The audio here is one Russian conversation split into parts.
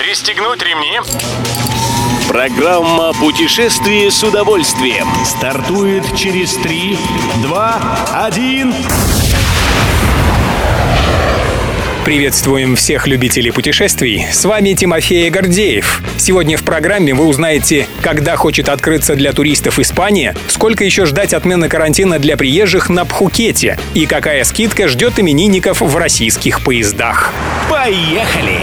Пристегнуть ремни. Программа «Путешествие с удовольствием» стартует через 3, 2, 1... Приветствуем всех любителей путешествий. С вами Тимофей Гордеев. Сегодня в программе вы узнаете, когда хочет открыться для туристов Испания, сколько еще ждать отмены карантина для приезжих на Пхукете и какая скидка ждет именинников в российских поездах. Поехали!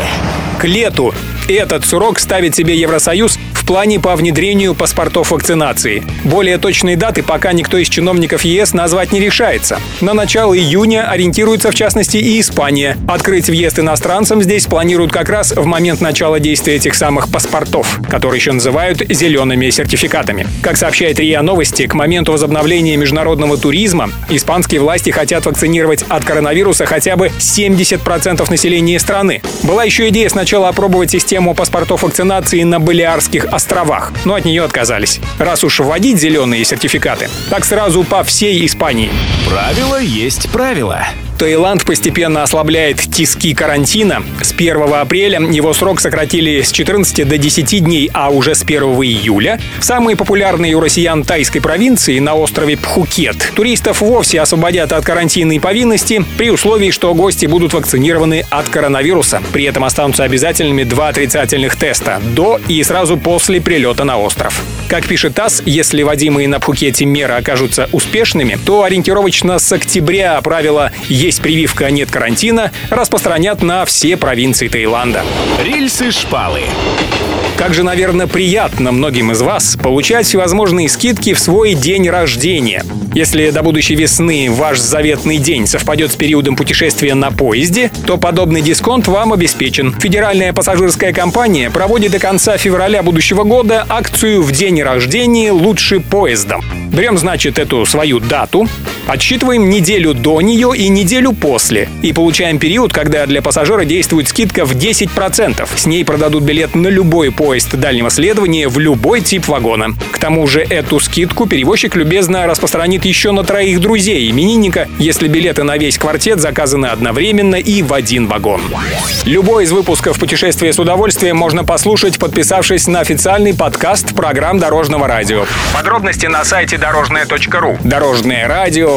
К лету. Этот срок ставит себе Евросоюз плане по внедрению паспортов вакцинации. Более точные даты пока никто из чиновников ЕС назвать не решается. На начало июня ориентируется в частности и Испания. Открыть въезд иностранцам здесь планируют как раз в момент начала действия этих самых паспортов, которые еще называют зелеными сертификатами. Как сообщает РИА Новости, к моменту возобновления международного туризма испанские власти хотят вакцинировать от коронавируса хотя бы 70% населения страны. Была еще идея сначала опробовать систему паспортов вакцинации на Балиарских островах, но от нее отказались. Раз уж вводить зеленые сертификаты, так сразу по всей Испании. Правило есть правило. Таиланд постепенно ослабляет тиски карантина. С 1 апреля его срок сократили с 14 до 10 дней, а уже с 1 июля в самой популярной у россиян тайской провинции на острове Пхукет туристов вовсе освободят от карантинной повинности при условии, что гости будут вакцинированы от коронавируса. При этом останутся обязательными два отрицательных теста до и сразу после прилета на остров. Как пишет ТАСС, если вводимые на Пхукете меры окажутся успешными, то ориентировочно с октября правила есть прививка, нет карантина, распространят на все провинции Таиланда. Рельсы-шпалы. Как же, наверное, приятно многим из вас получать всевозможные скидки в свой день рождения. Если до будущей весны ваш заветный день совпадет с периодом путешествия на поезде, то подобный дисконт вам обеспечен. Федеральная пассажирская компания проводит до конца февраля будущего года акцию «В день рождения лучше поездом». Берем, значит, эту свою дату, отсчитываем неделю до нее и неделю после, и получаем период, когда для пассажира действует скидка в 10%. С ней продадут билет на любой поезд дальнего следования в любой тип вагона. К тому же эту скидку перевозчик любезно распространит еще на троих друзей именинника, если билеты на весь квартет заказаны одновременно и в один вагон. Любой из выпусков «Путешествие с удовольствием» можно послушать, подписавшись на официальный подкаст программ Дорожного радио. Подробности на сайте дорожное.ру. Дорожное радио